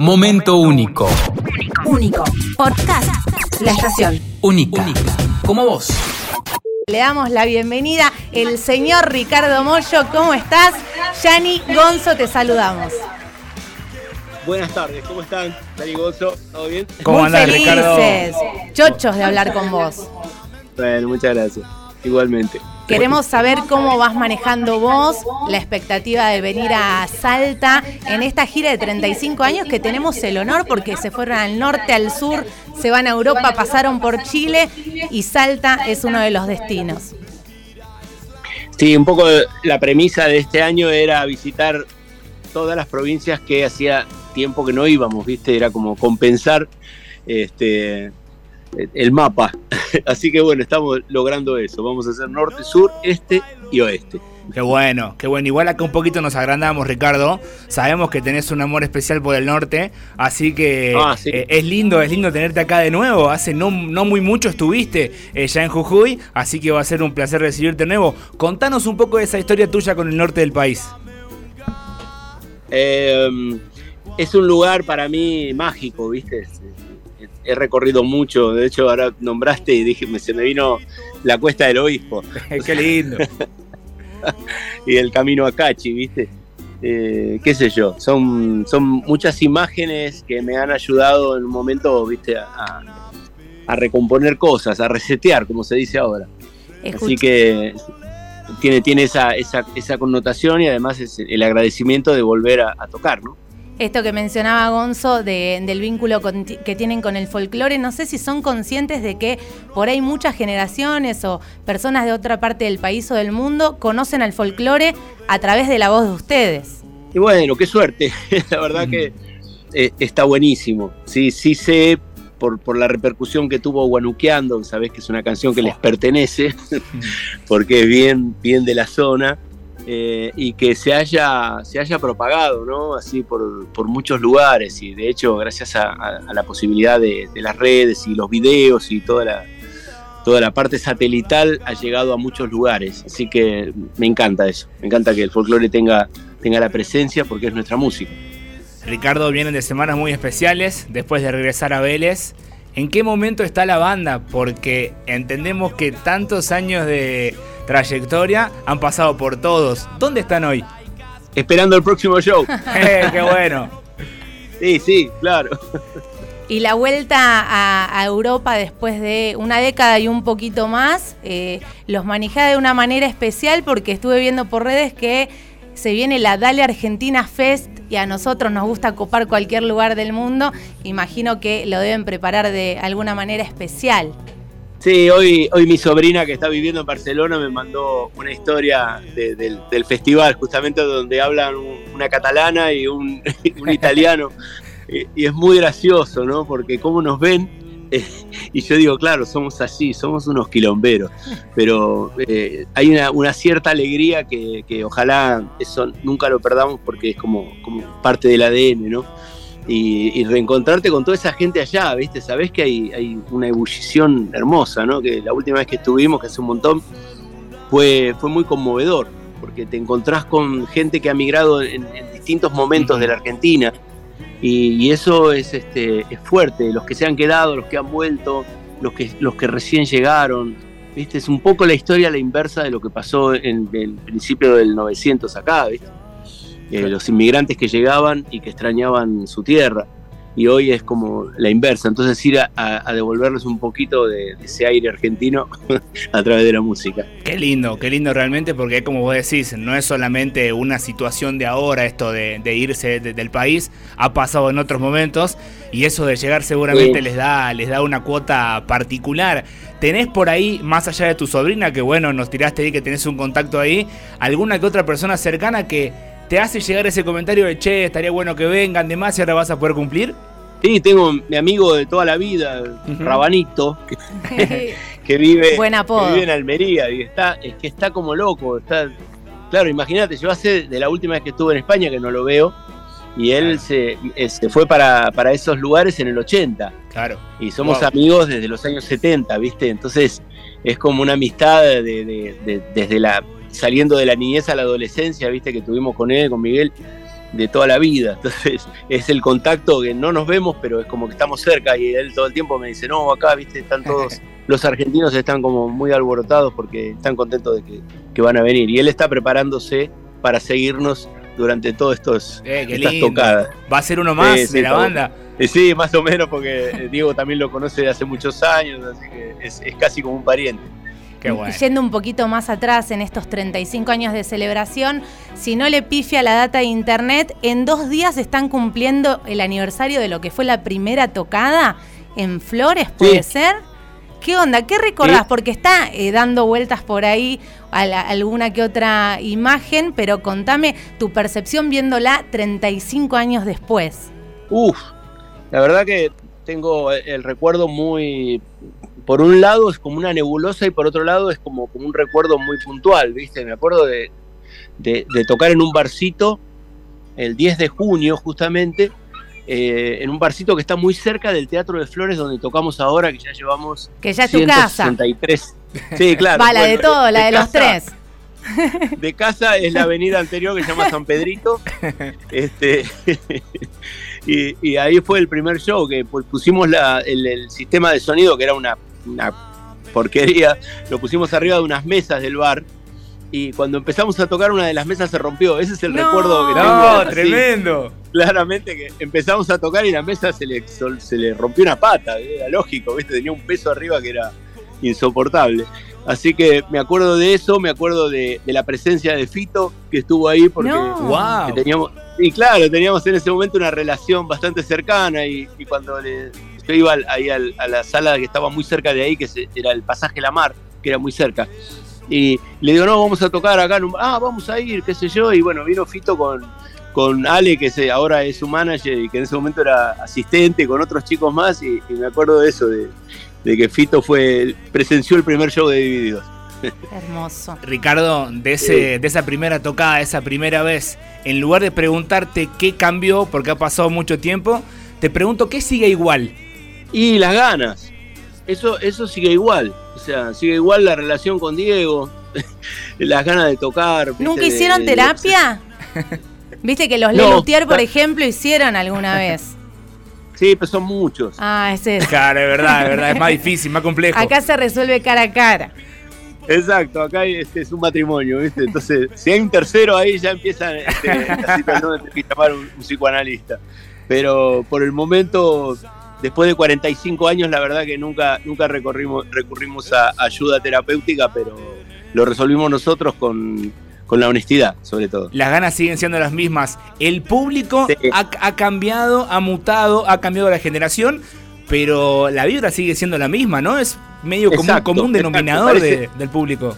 Momento único. Único. Podcast. La estación. Única. Como vos. Le damos la bienvenida el señor Ricardo Mollo. ¿Cómo estás? Yani Gonzo, te saludamos. Buenas tardes, ¿cómo están? Dani Gonzo, ¿todo bien? ¿Cómo Muy andás, Ricardo? felices, chochos de hablar con vos. Bueno, muchas gracias. Igualmente. Queremos saber cómo vas manejando vos la expectativa de venir a Salta en esta gira de 35 años que tenemos el honor porque se fueron al norte, al sur, se van a Europa, pasaron por Chile y Salta es uno de los destinos. Sí, un poco la premisa de este año era visitar todas las provincias que hacía tiempo que no íbamos, ¿viste? Era como compensar este, el mapa. Así que bueno, estamos logrando eso. Vamos a hacer norte, sur, este y oeste. Qué bueno, qué bueno. Igual acá un poquito nos agrandamos, Ricardo. Sabemos que tenés un amor especial por el norte, así que Ah, sí. eh, es lindo, es lindo tenerte acá de nuevo. Hace no, no muy mucho estuviste eh, ya en Jujuy, así que va a ser un placer recibirte de nuevo. Contanos un poco de esa historia tuya con el norte del país. Eh, es un lugar para mí mágico, ¿viste? He recorrido mucho, de hecho ahora nombraste y dije, se me vino la cuesta del obispo. qué lindo. y el camino a Cachi, ¿viste? Eh, qué sé yo, son, son muchas imágenes que me han ayudado en un momento, ¿viste? A, a recomponer cosas, a resetear, como se dice ahora. Así que tiene, tiene esa, esa, esa connotación y además es el agradecimiento de volver a, a tocar, ¿no? Esto que mencionaba Gonzo de- del vínculo con- que tienen con el folclore, no sé si son conscientes de que por ahí muchas generaciones o personas de otra parte del país o del mundo conocen al folclore a través de la voz de ustedes. Y bueno, qué suerte, la verdad que eh, está buenísimo. Sí, sí sé por, por la repercusión que tuvo Guanuqueando, sabés que es una canción que les pertenece, porque es bien, bien de la zona, eh, y que se haya, se haya propagado, ¿no? Así por, por muchos lugares, y de hecho, gracias a, la posibilidad de, de las redes y los videos y toda la, toda la parte satelital ha llegado a muchos lugares. Así que me encanta eso, me encanta que el folclore tenga, tenga la presencia porque es nuestra música. Ricardo, vienen de semanas muy especiales después de regresar a Vélez. ¿En qué momento está la banda? Porque entendemos que tantos años de trayectoria han pasado por todos. ¿Dónde están hoy? Esperando el próximo show. Eh, ¡Qué bueno! Sí, sí, claro. Y la vuelta a, a Europa después de una década y un poquito más, eh, los manejé de una manera especial porque estuve viendo por redes que se viene la Dale Argentina Fest y a nosotros nos gusta copar cualquier lugar del mundo. Imagino que lo deben preparar de alguna manera especial. Sí, hoy, hoy mi sobrina que está viviendo en Barcelona me mandó una historia de- del, del festival, justamente donde hablan un- una catalana y un, un italiano. Y, y es muy gracioso, ¿no? Porque cómo nos ven, eh, y yo digo, claro, somos así, somos unos quilomberos, pero eh, hay una, una cierta alegría que, que ojalá eso nunca lo perdamos porque es como, como parte del ADN, ¿no? y, y reencontrarte con toda esa gente allá, ¿viste? Sabés que hay, hay una ebullición hermosa, ¿no? Que la última vez que estuvimos, que hace un montón, fue, fue muy conmovedor, porque te encontrás con gente que ha migrado en, en distintos momentos de la Argentina, y, y eso es, este, es fuerte, los que se han quedado, los que han vuelto, los que, los que recién llegaron, ¿viste? Es un poco la historia a la inversa de lo que pasó en el principio del 900 acá, ¿viste? Eh, los inmigrantes que llegaban y que extrañaban su tierra. Y hoy es como la inversa. Entonces ir a, a- a devolverles un poquito de, de ese aire argentino a través de la música. Qué lindo, qué lindo realmente, porque como vos decís, no es solamente una situación de ahora esto de, de irse de- del país, ha pasado en otros momentos y eso de llegar seguramente Sí. les da, les da una cuota particular. ¿Tenés por ahí, más allá de tu sobrina, que bueno, nos tiraste ahí que tenés un contacto ahí, alguna que otra persona cercana que te hace llegar ese comentario de che, estaría bueno que vengan, demás y ahora vas a poder cumplir? Sí, tengo mi amigo de toda la vida. Rabanito, que, que vive, Buen apodo. que vive en Almería y está, es que está como loco. Está, claro, imagínate, yo hace de la última vez que estuve en España que no lo veo, y él Claro. se, eh, se fue para, para esos lugares en el 80. Claro. y somos Wow. amigos desde los años 70, ¿viste? Entonces es como una amistad de, de- de- desde la saliendo de la niñez a la adolescencia, ¿viste? Que tuvimos con él, con Miguel. de toda la vida. Entonces es el contacto que no nos vemos, pero es como que estamos cerca y él todo el tiempo me dice, no, acá, viste, están todos, los argentinos están como muy alborotados porque están contentos de que, que van a venir. Y él está preparándose para seguirnos durante todas estos, Eh, estas lindo. tocadas. Va a ser uno más sí, de la banda. Eh, Sí, más o menos, porque eh, Diego también lo conoce de hace muchos años, así que es, es casi como un pariente. Qué bueno. Yendo un poquito más atrás en estos 35 años de celebración, si no le pifia la data de internet, en dos días están cumpliendo el aniversario de lo que fue la primera tocada en Flores, ¿puede Sí. ser? ¿Qué onda? ¿Qué recordás? Sí. Porque está eh, dando vueltas por ahí a la- alguna que otra imagen, pero contame tu percepción viéndola 35 años después. Uf, la verdad que tengo el recuerdo muy. Por un lado es como una nebulosa y por otro lado es como, como un recuerdo muy puntual, ¿viste? Me acuerdo de, de- de tocar en un barcito el 10 de junio, justamente, eh, en un barcito que está muy cerca del Teatro de Flores, donde tocamos ahora, que ya llevamos. Que ya es tu casa. 163. Sí, claro. Va, la de todo, la de, los tres. de casa es la avenida anterior que se llama San Pedrito. Este, y, y ahí fue el primer show que pu- pusimos la- el, el sistema de sonido, que era una, una porquería, lo pusimos arriba de unas mesas del bar. Y cuando empezamos a tocar, una de las mesas se rompió. Ese es el No. recuerdo que tengo. No, así, tremendo. claramente que empezamos a tocar y la mesa se le, se le rompió una pata. Era lógico, ¿viste? Tenía un peso arriba que era insoportable. Así que me acuerdo de eso, me acuerdo de, de la presencia de Fito, que estuvo ahí porque No. Wow. teníamos, y claro, teníamos en ese momento una relación bastante cercana y, y cuando le- yo iba al- ahí al- a la sala que estaba muy cerca de ahí, que se- era el pasaje La Mar, que era muy cerca. Y le digo, no, vamos a tocar acá. en un- Ah, vamos a ir, qué sé yo. Y bueno, vino Fito con, con Ale, que se, ahora es su manager y que en ese momento era asistente, con otros chicos más. Y, y me acuerdo de eso, de, de que Fito fue presenció el primer show de Divididos. Hermoso. Ricardo, de, ese, de esa primera tocada, esa primera vez, en lugar de preguntarte qué cambió, porque ha pasado mucho tiempo, te pregunto qué sigue igual. Y las ganas. Eso, eso sigue igual. O sea, sigue igual la relación con Diego, las ganas de tocar. ¿viste? ¿Nunca de- hicieron de- terapia? Viste que los No. Lelutier, por ejemplo, hicieron alguna vez. Sí, pero son muchos. Ah, ese es. Claro, es verdad, es verdad, es más difícil, más complejo. Acá se resuelve cara a cara. Exacto, acá este es un matrimonio, ¿viste? Entonces, si hay un tercero ahí, ya empiezan este, que llamar un, un psicoanalista. Pero por el momento, después de 45 años, la verdad que nunca, nunca recorrimos, recurrimos a ayuda terapéutica, pero lo resolvimos nosotros con, con la honestidad, sobre todo. Las ganas siguen siendo las mismas. El público Sí. ha, ha cambiado, ha mutado, ha cambiado la generación, pero la vibra sigue siendo la misma, ¿no? Es medio como un Exacto, común exacto, denominador de- del público.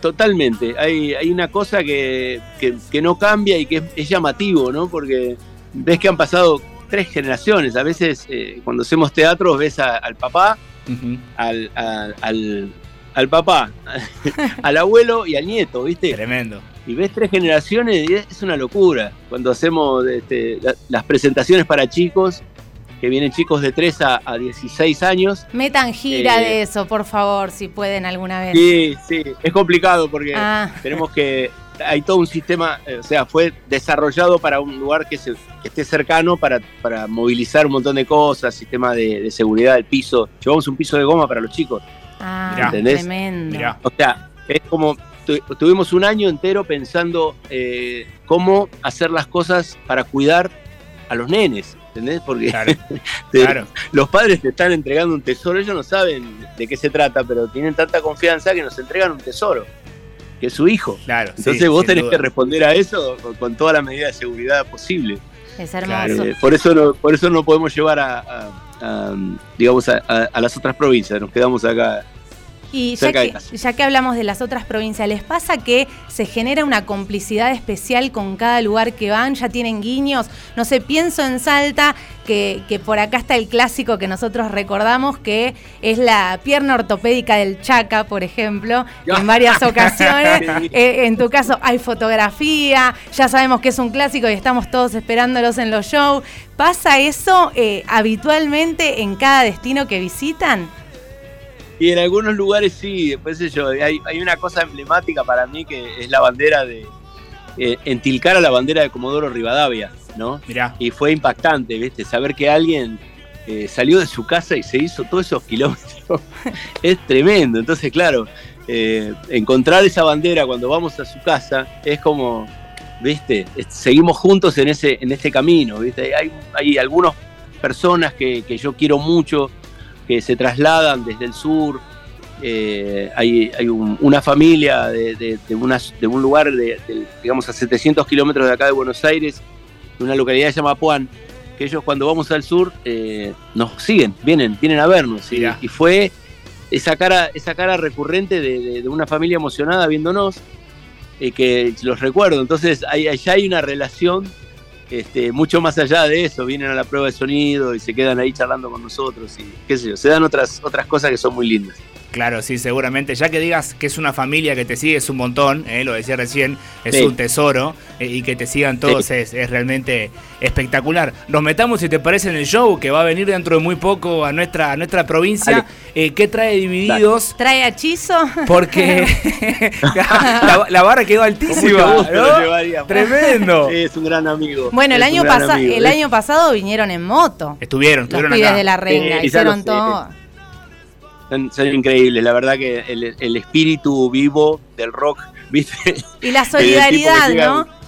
Totalmente. Hay, hay una cosa que, que- que no cambia y que es, es llamativo, ¿no? Porque ves que han pasado tres generaciones. A veces, eh, cuando hacemos teatro, ves a- al papá, al, al, al- al papá, al abuelo y al nieto, ¿viste? Tremendo. Y ves tres generaciones y es es una locura. Cuando hacemos este, la- las presentaciones para chicos, que vienen chicos de 3 a, a 16 años. Metan gira Eh, de eso, por favor, si pueden alguna vez. Sí, sí, es complicado porque Ah, tenemos que hay todo un sistema, eh, o sea, fue desarrollado para un lugar que, se- que esté cercano para, para movilizar un montón de cosas, sistema de, de seguridad del piso. Llevamos un piso de goma para los chicos. ah. ¿Entendés? tremendo. Mirá. O sea, es como tu- tuvimos un año entero pensando eh, cómo hacer las cosas para cuidar a los nenes. ¿Entendés? Porque Claro, te- claro. los padres te están entregando un tesoro, ellos no saben de qué se trata, pero tienen tanta confianza que nos entregan un tesoro, que es su hijo. claro. sí, Entonces vos tenés duda. que responder a eso con, con toda la medida de seguridad posible. Es hermoso. Eh, por eso no, por eso no podemos llevar a, a- a, digamos a, a- a las otras provincias, nos quedamos acá. Y ya que, ya que hablamos de las otras provincias, ¿les pasa que se genera una complicidad especial con cada lugar que van? ¿Ya tienen guiños? No sé, pienso en Salta, que, que por acá está el clásico que nosotros recordamos, que es la pierna ortopédica del Chaca, por ejemplo, en varias ocasiones. Eh, en tu caso hay fotografía, ya sabemos que es un clásico y estamos todos esperándolos en los shows. ¿Pasa eso eh, habitualmente en cada destino que visitan? Y en algunos lugares sí, después sé yo, hay, hay una cosa emblemática para mí que es la bandera de, eh, entilcara la bandera de Comodoro Rivadavia, ¿no? Mirá. Y fue impactante, ¿viste? Saber que alguien eh, salió de su casa y se hizo todos esos kilómetros es tremendo. Entonces, claro, eh, encontrar esa bandera cuando vamos a su casa es como, ¿viste? Es- Seguimos juntos en ese, en este camino, ¿viste? Hay, hay algunas personas que, que yo quiero mucho que se trasladan desde el sur. eh, hay hay un- una familia de, de- de unas- de un lugar, de, digamos, a 700 kilómetros de acá de Buenos Aires, de una localidad que se llama Puan, que ellos cuando vamos al sur eh, nos siguen, vienen, vienen a vernos. Y, fue esa cara, esa cara recurrente de, una familia emocionada viéndonos, eh, que los recuerdo. Entonces, ahí, allá hay una relación este, mucho más allá de eso. Vienen a la prueba de sonido y se quedan ahí charlando con nosotros y qué sé yo. Se dan otras, otras cosas que son muy lindas. Claro, sí, seguramente. Ya que digas que es una familia que te sigue es un montón, eh, lo decía recién, es Sí. un tesoro eh, y que te sigan todos es, es realmente espectacular. Nos metamos, si te parece, en el show que va a venir dentro de muy poco a nuestra, a nuestra provincia. Eh, ¿Qué trae divididos? ¿Trae hechizo? Porque la, la barra quedó altísima. Tremendo. Sí, es un gran amigo. Bueno, el año, amigo, el ¿eh? año pasado vinieron en moto. Estuvieron, Los estuvieron pibes acá. de la renga, hicieron todo. Son, son increíbles, la verdad que el, el espíritu vivo del rock, ¿viste? Y la solidaridad, llega- ¿no?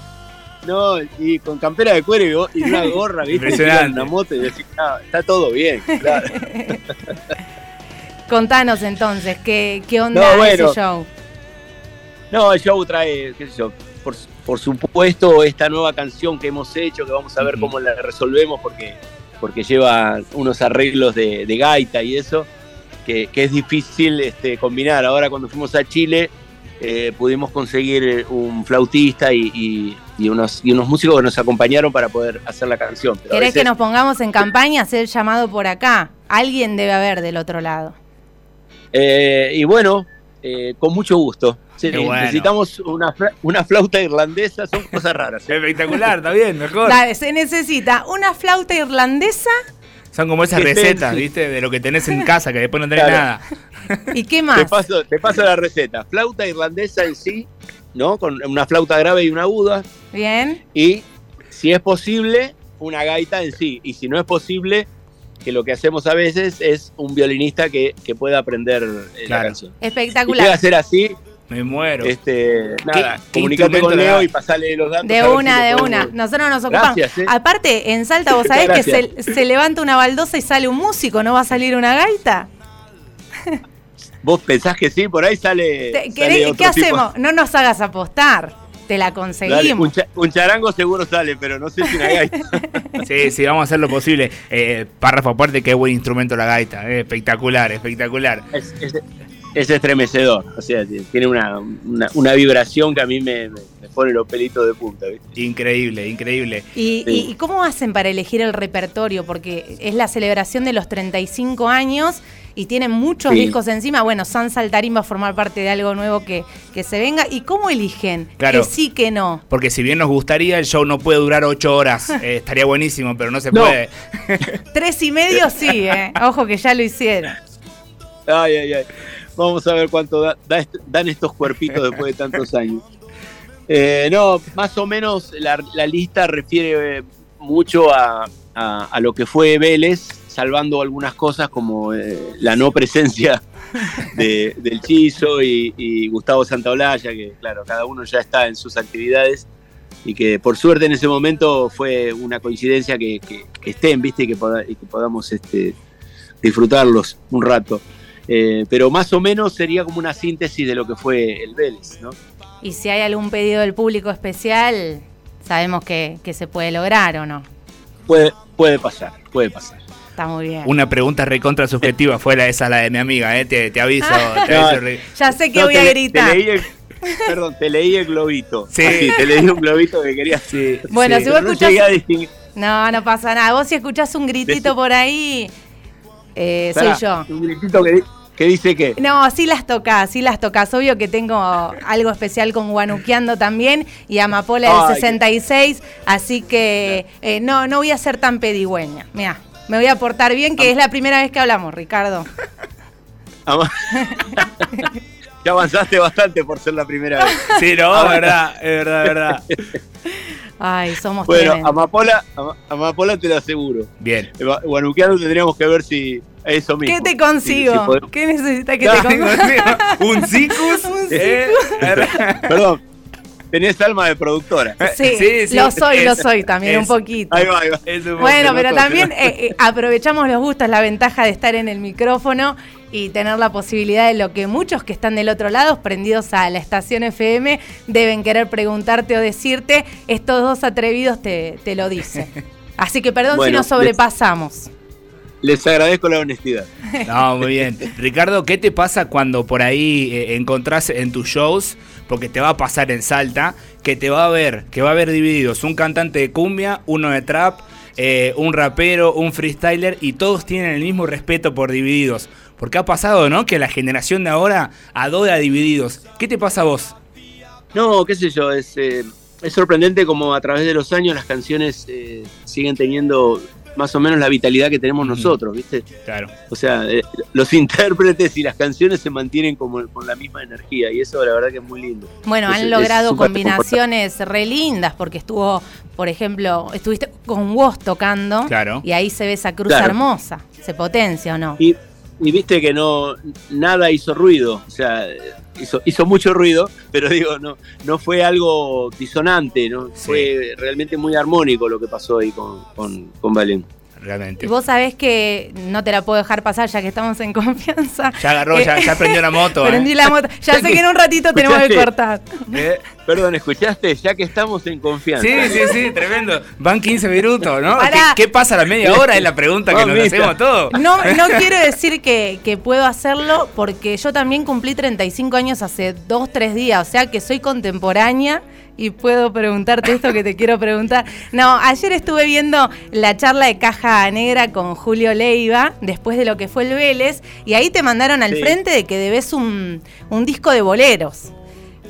No, y con campera de cuero y una gorra, ¿viste? Impresionante. Y una moto y decís, "Ah, está todo bien, claro. Contanos entonces, ¿qué, qué onda No, bueno. ese show? No, el show trae, qué sé yo, por, por supuesto esta nueva canción que hemos hecho, que vamos a ver cómo la resolvemos porque, porque lleva unos arreglos de, de gaita y eso, que, que es difícil este, combinar. Ahora cuando fuimos a Chile eh, pudimos conseguir un flautista y, y- y unos, y unos músicos que nos acompañaron para poder hacer la canción. Pero ¿Querés que nos pongamos en campaña, hacer llamado por acá? Alguien debe haber del otro lado. Eh, y bueno, eh, con mucho gusto. Sí, Qué bueno. Necesitamos una, una flauta irlandesa, son cosas raras. ¿eh? Espectacular, está bien, mejor. Dale, se necesita una flauta irlandesa Son como esas recetas. ¿viste? De lo que tenés en casa, que después no tenés Claro. nada. y qué Te más. paso, te paso la receta. Flauta irlandesa en sí, ¿no? Con una flauta grave y una aguda. Bien. Y si es posible, una gaita en sí. Y si no es posible, que lo que hacemos a veces es un violinista que, que pueda aprender eh, Claro. la canción. Llega a Espectacular. ser así, Me muero. este, nada, comunicate con le Leo y pasale los datos. De si una, de podemos- una. Nosotros nos ocupamos. Gracias, ¿eh? Aparte, en Salta vos sabés que se, se levanta una baldosa y sale un músico, ¿no va a salir una gaita? ¿Vos pensás que sí? Por ahí sale. Te- sale ¿querés- otro ¿Qué tipo. hacemos? No nos hagas apostar. Te la Dale, conseguimos. un, cha- un charango seguro sale, pero no sé si una gaita. Sí, sí, vamos a hacer lo posible. Eh, párrafo aparte, qué buen instrumento la gaita. eh, espectacular, espectacular. es, es- es estremecedor. O sea, tiene una, una, una vibración que a mí me, pone los pelitos de punta. ¿viste? Increíble, increíble. ¿Y, Sí. y- y cómo hacen para elegir el repertorio? Porque es la celebración de los 35 años y tienen muchos Sí. discos encima. Bueno, San Saltarín va a formar parte de algo nuevo que, que se venga. ¿Y cómo eligen? Claro. Que sí, que no. Porque si bien nos gustaría, el show no puede durar ocho horas. Eh, estaría buenísimo, pero no se No. puede. Tres y medio sí, ¿eh? Ojo que ya lo hicieron. Ay, ay, ay. Vamos a ver cuánto da- da dan estos cuerpitos después de tantos años. Eh, no, más o menos la, la lista refiere eh, mucho a, a- lo que fue Vélez, salvando algunas cosas como eh, la no presencia de- del Chizo y, Gustavo Santaolalla, que claro, cada uno ya está en sus actividades y que por suerte en ese momento fue una coincidencia que, estén, ¿viste? Y que, y que podamos este, disfrutarlos un rato. Eh, pero más o menos sería como una síntesis de lo que fue el Vélez, ¿no? Y si hay algún pedido del público especial, sabemos que, que se puede lograr o no. Puede, puede pasar, puede pasar. Está muy bien. Una pregunta recontra subjetiva fuera esa la de mi amiga, eh. Te, te aviso. te aviso, Ya sé que No, voy te a gritar. Te leí el, perdón, te leí el globito. Sí. Así, te leí un globito que querías. Sí, Bueno, sí. si vos no escuchás-. No, no pasa nada. Vos si escuchás un gritito Decí- por ahí, eh, soy yo. Un gritito que, que dice que. No, sí las tocás, sí las tocás. Obvio que tengo algo especial con Guanuqueando también y Amapola del Ay, 66, así que eh, no, no voy a ser tan pedigüeña. Mira, me voy a portar bien, que es la primera vez que hablamos, Ricardo. Ya avanzaste bastante por ser la primera vez. Sí, no, es verdad, es verdad, es verdad. Ay, somos Bueno. Amapola, Ama- Amapola te lo aseguro. Bien. Gua- Guanuquiano tendríamos que ver si eso mismo. ¿Qué te Si- consigo? si ¿Qué necesitas que te consiga? Un cicus. Un eh, Perdón, tenés alma de productora. Sí, Sí, sí, lo soy, lo es- soy también, un poquito. Ahí va, ahí va. Es un Bueno, pero también eh, eh, aprovechamos los gustos, la ventaja de estar en el micrófono y tener la posibilidad de lo que muchos que están del otro lado, prendidos a la estación FM, deben querer preguntarte o decirte. Estos dos atrevidos te, te lo dicen. Así que perdón si nos sobrepasamos. Les agradezco la honestidad. No, muy bien. Ricardo, ¿qué te pasa cuando por ahí eh, encontrás en tus shows, porque te va a pasar en Salta, que te va a ver, que va a haber divididos un cantante de cumbia, uno de trap, eh, un rapero, un freestyler, y todos tienen el mismo respeto por divididos? Porque ha pasado, ¿no? Que la generación de ahora adora divididos. ¿Qué te pasa a vos? No, qué sé yo, es, eh, sorprendente como a través de los años las canciones eh, siguen teniendo más o menos la vitalidad que tenemos nosotros, ¿viste? Claro. O sea, eh, los intérpretes y las canciones se mantienen como con la misma energía y eso la verdad que es muy lindo. Bueno, Es- han logrado combinaciones re lindas porque estuvo, por ejemplo, estuviste con Woz tocando Claro. y ahí se ve esa cruz Claro. hermosa. ¿Se potencia o no? Y, y viste que no nada hizo ruido, o sea, hizo, hizo mucho ruido, pero digo, no, no fue algo disonante, ¿no? Sí. Fue realmente muy armónico lo que pasó ahí con, con, con Valen. Realmente. Y vos sabés que no te la puedo dejar pasar ya que estamos en confianza. Ya agarró, ya, ya prendió la moto. ¿eh? Prendí la moto. Ya sé que en un ratito tenemos que cortar. ¿Eh? Perdón, ¿escuchaste? Ya que estamos en confianza. Sí, sí, sí, tremendo. Van 15 minutos, ¿no? ¿Qué, pasa a la media hora? Es la pregunta que nos hacemos todos. No, no quiero decir que, que puedo hacerlo porque yo también cumplí 35 años hace 2, 3 días, o sea que soy contemporánea y puedo preguntarte esto que te quiero preguntar. No, ayer estuve viendo la charla de Caja Negra con Julio Leiva, después de lo que fue el Vélez, y ahí te mandaron al Sí. frente de que debes un, un disco de boleros.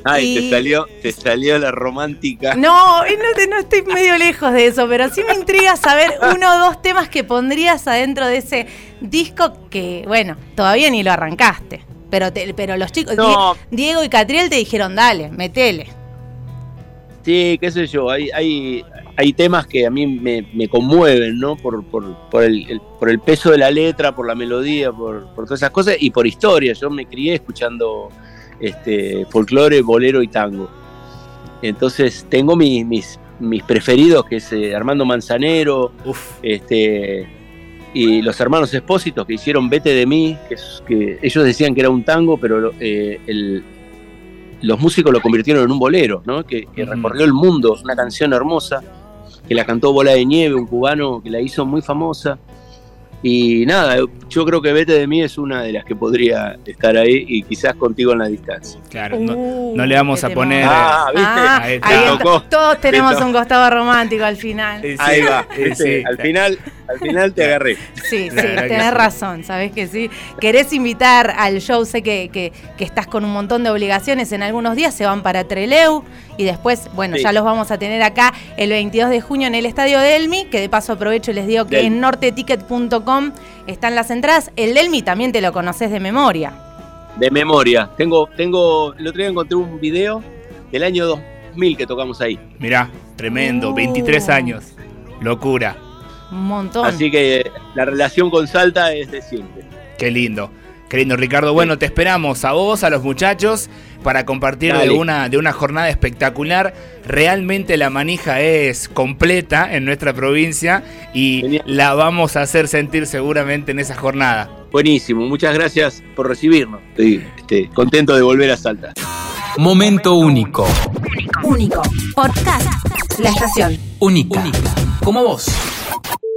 Ay, Y- te salió, te salió la romántica. No, y no, te- no estoy medio lejos de eso, pero sí me intriga saber uno o dos temas que pondrías adentro de ese disco que, bueno, todavía ni lo arrancaste. Pero, te- pero los chicos, No. Diego y Catriel te dijeron, dale, metele. Sí, qué sé yo, hay, hay, hay temas que a mí me, me conmueven, ¿no? Por, por, por, el, el- por el peso de la letra, por la melodía, por, por todas esas cosas y por historia. Yo me crié escuchando este, folclore, bolero y tango. Entonces tengo mis, mis, mis preferidos, que es eh, Armando Manzanero, Uf, este, y los hermanos Espósitos que hicieron Vete de mí, que, es- que ellos decían que era un tango, pero eh, el- los músicos lo convirtieron en un bolero, ¿no? que, recorrió el mundo, una canción hermosa, que la cantó Bola de Nieve, un cubano que la hizo muy famosa. Y nada, yo creo que Vete de mí es una de las que podría estar ahí y quizás contigo en la distancia. claro. No, Uh, no le vamos a poner. Ah, ¿viste? Ah, Ahí está. Todos tenemos Te un costado romántico al final. Eh, sí, Ahí va, eh, sí. al, final, al final te agarré. Sí, sí, tenés razón, sabés que sí. Querés invitar al show, sé que, que- que estás con un montón de obligaciones en algunos días, se van para Treleu y después, bueno, Sí. ya los vamos a tener acá el 22 de junio en el Estadio Delmi, que de paso aprovecho y les digo que Delmi. en norteticket.com están las entradas. El Delmi también te lo conoces de memoria. De memoria. Tengo, tengo, el otro día encontré un video del año 2000 que tocamos ahí. Mirá, tremendo, Uh. 23 años. Locura. Un montón. Así que la relación con Salta es de siempre. Qué lindo. Qué lindo, Ricardo. Bueno, te esperamos a vos, a los muchachos, para compartir de una, de una jornada espectacular. Realmente la manija es completa en nuestra provincia y Genial. la vamos a hacer sentir seguramente en esa jornada. Buenísimo, muchas gracias por recibirnos. Estoy este, contento de volver a Salta. Momento único. Único. Podcast. La estación. Única. Como vos. you